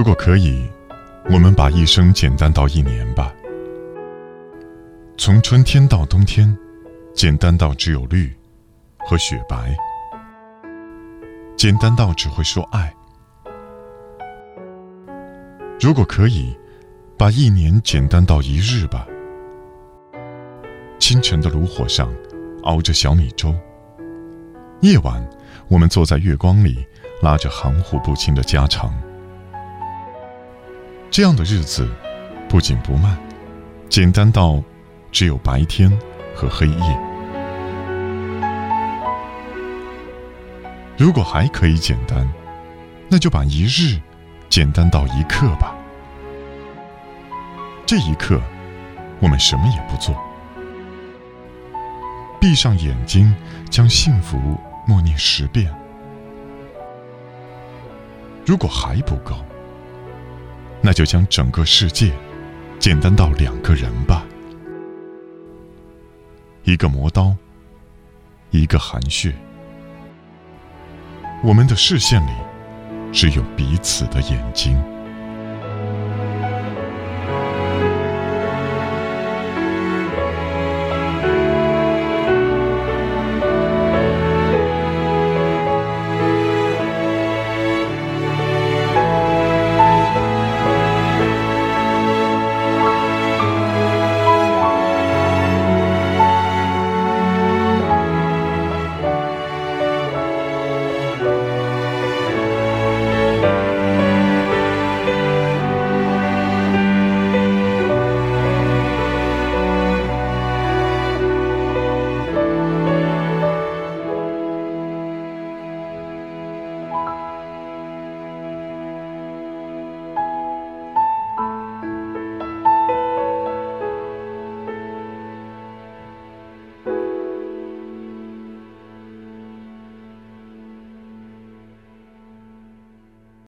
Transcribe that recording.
如果可以，我们把一生简单到一年吧。从春天到冬天，简单到只有绿和雪白，简单到只会说爱。如果可以，把一年简单到一日吧。清晨的炉火上，熬着小米粥。夜晚，我们坐在月光里，拉着含糊不清的家常。这样的日子，不紧不慢，简单到只有白天和黑夜。如果还可以简单，那就把一日简单到一刻吧。这一刻，我们什么也不做，闭上眼睛，将幸福默念十遍。如果还不够，那就将整个世界简单到两个人吧，一个磨刀，一个含血。我们的视线里只有彼此的眼睛。